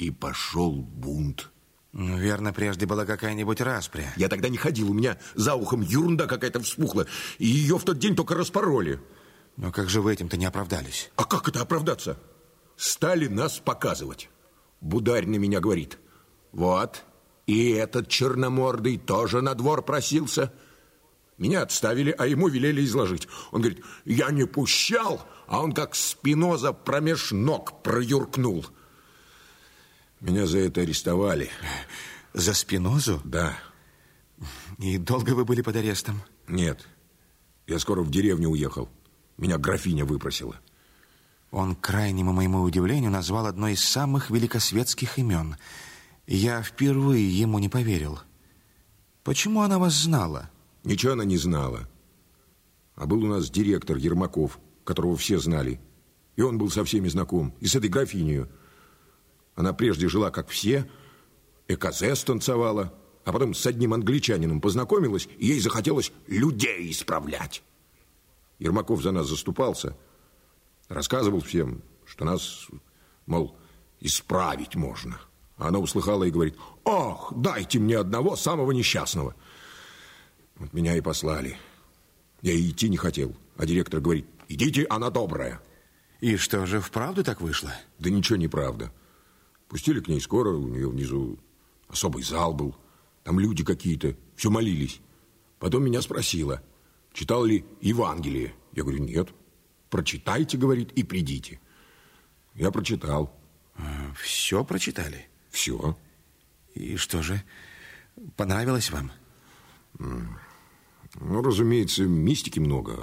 И пошел бунт. Ну, верно, прежде была какая-нибудь распря. Я тогда не ходил, у меня за ухом ерунда какая-то вспухла, и ее в тот день только распороли. Но как же вы этим-то не оправдались? А как это оправдаться? Стали нас показывать. Бударь на меня говорит. Вот, и этот черномордый тоже на двор просился. Меня отставили, а ему велели изложить. Он говорит, я не пущал, а он как спиноза промеж ног проюркнул. Меня за это арестовали. За спинозу? Да. И долго вы были под арестом? Нет. Я скоро в деревню уехал. Меня графиня выпросила. Он, к крайнему моему удивлению, назвал одно из самых великосветских имен. Я впервые ему не поверил. Почему она вас знала? Ничего она не знала. А был у нас директор Ермаков, которого все знали. И он был со всеми знаком. И с этой графиней. Она прежде жила, как все, эказе станцевала, а потом с одним англичанином познакомилась, и ей захотелось людей исправлять. Ермаков за нас заступался, рассказывал всем, что нас, мол, исправить можно. А она услыхала и говорит, «Ох, дайте мне одного самого несчастного». Вот меня и послали. Я и идти не хотел, а директор говорит, «Идите, она добрая». И что же, вправду так вышло? Да ничего не правда. Пустили к ней скоро, у нее внизу особый зал был. Там люди какие-то, все молились. Потом меня спросила, читал ли Евангелие. Я говорю, нет. Прочитайте, говорит, и придите. Я прочитал. А, все прочитали? Все. И что же, понравилось вам? Ну, разумеется, мистики много,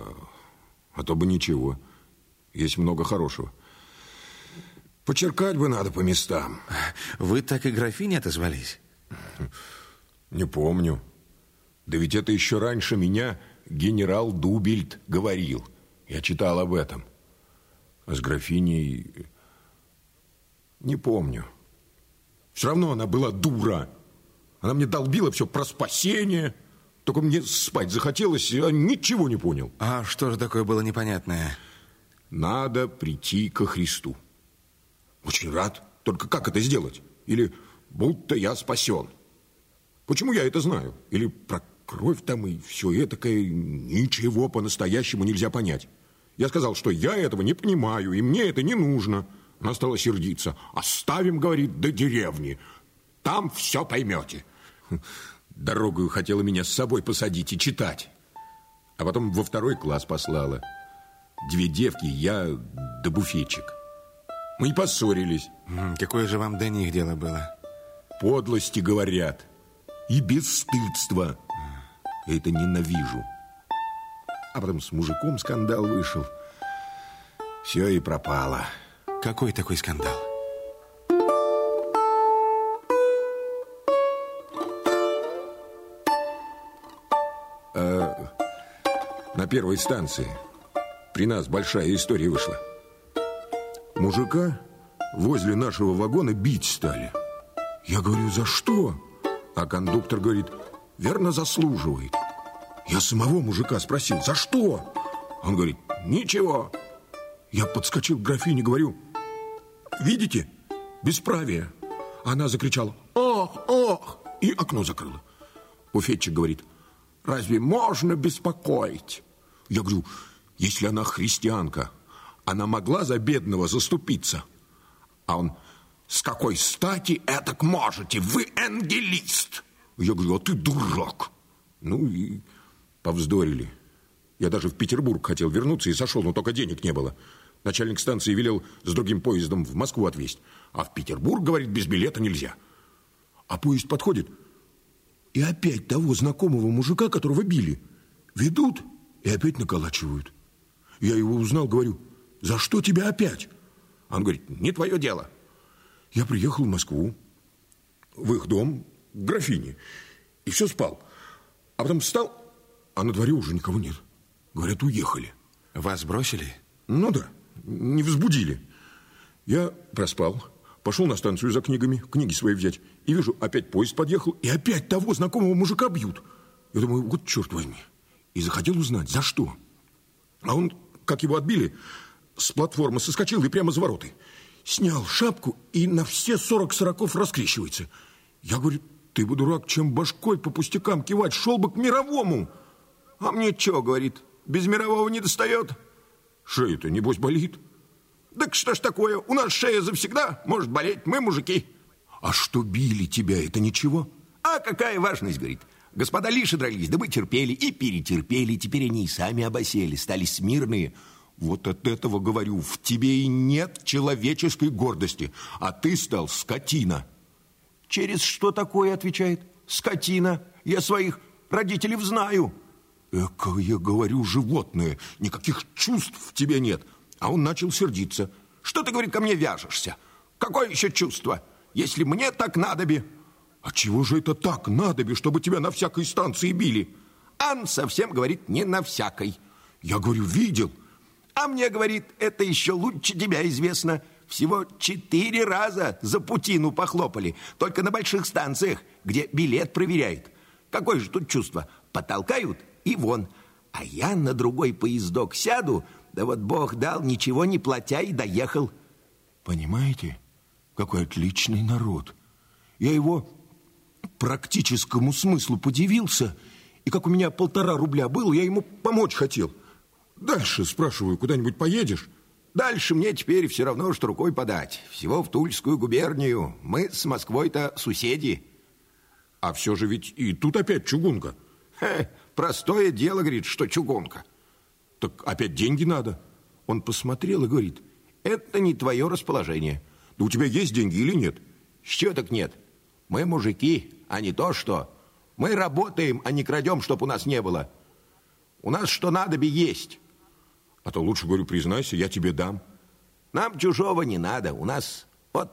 а то бы ничего. Есть много хорошего. Почеркать бы надо по местам. Вы так и графине отозвались? Не помню. Да ведь это еще раньше меня генерал Дубельт говорил. Я читал об этом. А с графиней... Не помню. Все равно она была дура. Она мне долбила все про спасение. Только мне спать захотелось, я ничего не понял. А что же такое было непонятное? Надо прийти ко Христу. Очень рад. Только как это сделать? Или будто я спасен. Почему я это знаю? Или про кровь там и все этакое ничего по-настоящему нельзя понять. Я сказал, что я этого не понимаю, и мне это не нужно. Она стала сердиться. Оставим, говорит, до деревни. Там все поймете. Дорогую хотела меня с собой посадить и читать. А потом во второй класс послала. Две девки, я да буфетчик. Мы и поссорились. Какое же вам до них дело было? Подлости говорят. И бесстыдство. Это ненавижу. А потом с мужиком скандал вышел. Все и пропало. Какой такой скандал? А, на первой станции при нас большая история вышла. Мужика возле нашего вагона бить стали. Я говорю, за что? А кондуктор говорит, верно заслуживает. Я самого мужика спросил, за что? Он говорит, ничего. Я подскочил к графине, говорю, видите, бесправие. Она закричала, ох, ох, и окно закрыла. Буфетчик говорит, разве можно беспокоить? Я говорю, если она христианка, она могла за бедного заступиться. А он, с какой стати этак можете? Вы ангелист. Я говорю, а ты дурак. Ну и повздорили. Я даже в Петербург хотел вернуться и сошел, но только денег не было. Начальник станции велел с другим поездом в Москву отвезть. А в Петербург, говорит, без билета нельзя. А поезд подходит, и опять того знакомого мужика, которого били, ведут и опять наколачивают. Я его узнал, говорю, за что тебя опять? Он говорит, не твое дело. Я приехал в Москву, в их дом, к графине, и все спал. А потом встал, а на дворе уже никого нет. Говорят, уехали. Вас бросили? Ну да, не возбудили. Я проспал, пошел на станцию за книгами, книги свои взять, и вижу, опять поезд подъехал, и опять того знакомого мужика бьют. Я думаю, вот черт возьми. И захотел узнать, за что. А он, как его отбили, с платформы соскочил и прямо за вороты. снял шапку и на все сорок сороков раскрещивается. Я говорю, ты бы, дурак, чем башкой по пустякам кивать, шел бы к мировому. А мне что, говорит, без мирового не достает? Шея-то, небось, болит. Так что ж такое, у нас шея завсегда может болеть, мы мужики. А что били тебя, это ничего? А какая важность, говорит. Господа лиши дрались, да мы терпели и перетерпели. Теперь они и сами обосели, стали смирные. Вот от этого, говорю, в тебе и нет человеческой гордости, а ты стал скотина. Через что такое, отвечает? Скотина. Я своих родителей знаю. Эка, я говорю, животное, никаких чувств в тебе нет. А он начал сердиться. Что ты, говорит, ко мне вяжешься? Какое еще чувство? Если мне так надоби. А чего же это так надоби, чтобы тебя на всякой станции били? Ан совсем, говорит, не на всякой. Я говорю, видел. А мне, говорит, это еще лучше тебя известно. Всего четыре раза за путину похлопали. Только на больших станциях, где билет проверяют. Какое же тут чувство? Потолкают и вон. А я на другой поездок сяду, да вот Бог дал, ничего не платя и доехал. Понимаете, какой отличный народ. Я его практическому смыслу подивился, и как у меня полтора рубля было, я ему помочь хотел – Дальше, спрашиваю, куда-нибудь поедешь? Дальше мне теперь все равно, что рукой подать. Всего в Тульскую губернию. Мы с Москвой-то соседи. А все же ведь и тут опять чугунка. Хе, простое дело, говорит, что чугунка. Так опять деньги надо. Он посмотрел и говорит, это не твое расположение. Да у тебя есть деньги или нет? С чего так нет? Мы мужики, а не то что. Мы работаем, а не крадем, чтоб у нас не было. У нас что надо бы есть. А то лучше, говорю, признайся, я тебе дам. Нам чужого не надо. У нас вот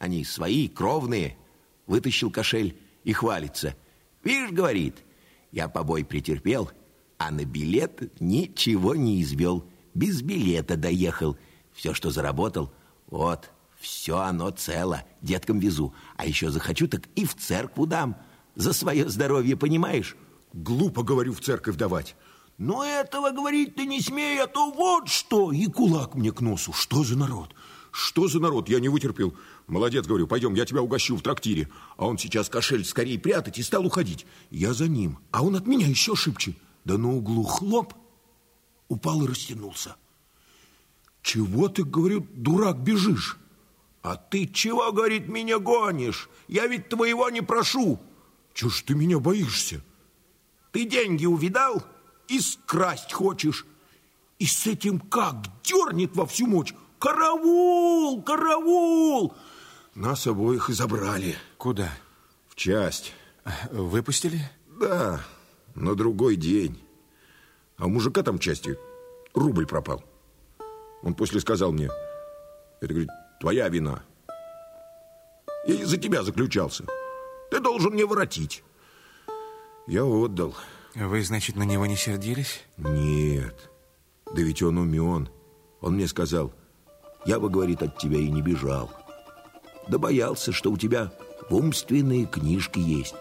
они свои, кровные. Вытащил кошель и хвалится. Видишь, говорит, я побой претерпел, а на билет ничего не извел. Без билета доехал. Все, что заработал, вот, все оно цело. Деткам везу. А еще захочу, так и в церкву дам. За свое здоровье, понимаешь? Глупо, говорю, в церковь давать. Но этого говорить ты не смей, а то вот что. И кулак мне к носу. Что за народ? Что за народ? Я не вытерпел. Молодец, говорю, пойдем, я тебя угощу в трактире. А он сейчас кошель скорее прятать и стал уходить. Я за ним, а он от меня еще шибче. Да на углу хлоп, упал и растянулся. Чего ты, говорю, дурак, бежишь? А ты чего, говорит, меня гонишь? Я ведь твоего не прошу. Чего ж ты меня боишься? Ты деньги увидал? И скрасть хочешь. И с этим как дернет во всю мощь. Караул, караул! Нас обоих и забрали. Куда? В часть. Выпустили? Да, на другой день. А у мужика там части рубль пропал. Он после сказал мне, это, говорит, твоя вина. Я из-за тебя заключался. Ты должен мне воротить. Я отдал. Вы, значит, на него не сердились? Нет. Да ведь он умен. Он мне сказал, я бы, говорит, от тебя и не бежал. Да боялся, что у тебя умственные книжки есть.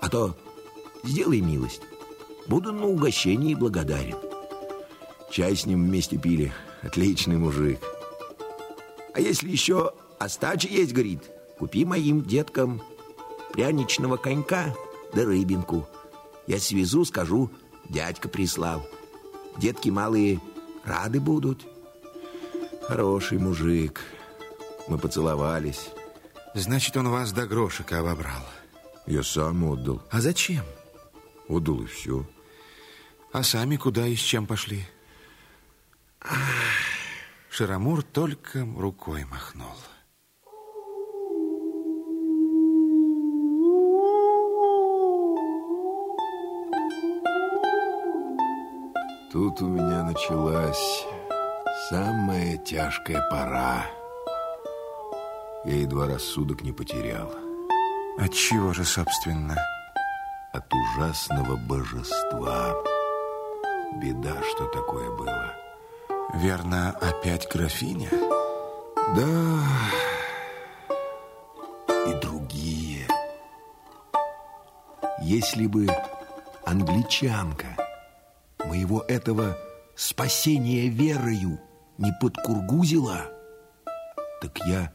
А то сделай милость. Буду на угощении благодарен. Чай с ним вместе пили. Отличный мужик. А если еще остача есть, говорит, купи моим деткам пряничного конька да рыбинку – я свезу, скажу, дядька прислал. Детки малые рады будут. Хороший мужик. Мы поцеловались. Значит, он вас до грошика обобрал. Я сам отдал. А зачем? Отдал и все. А сами куда и с чем пошли? Широмур только рукой махнул. Тут у меня началась самая тяжкая пора. Я едва рассудок не потерял. От чего же, собственно? От ужасного божества. Беда, что такое было. Верно, опять графиня? Да, и другие. Если бы англичанка моего этого спасения верою не подкургузила, так я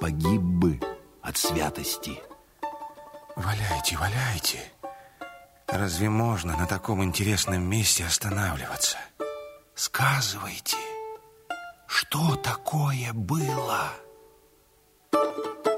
погиб бы от святости. Валяйте, валяйте. Разве можно на таком интересном месте останавливаться? Сказывайте, что такое было? Мы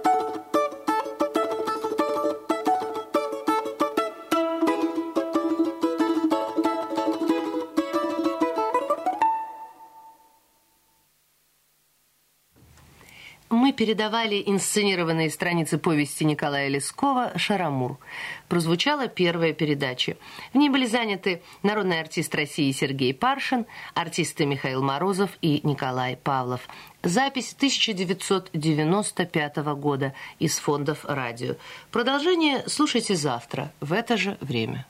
передавали инсценированные страницы повести Николая Лескова «Шарамур». Прозвучала первая передача. В ней были заняты народный артист России Сергей Паршин, артисты Михаил Морозов и Николай Павлов. Запись 1995 года из фондов радио. Продолжение слушайте завтра в это же время.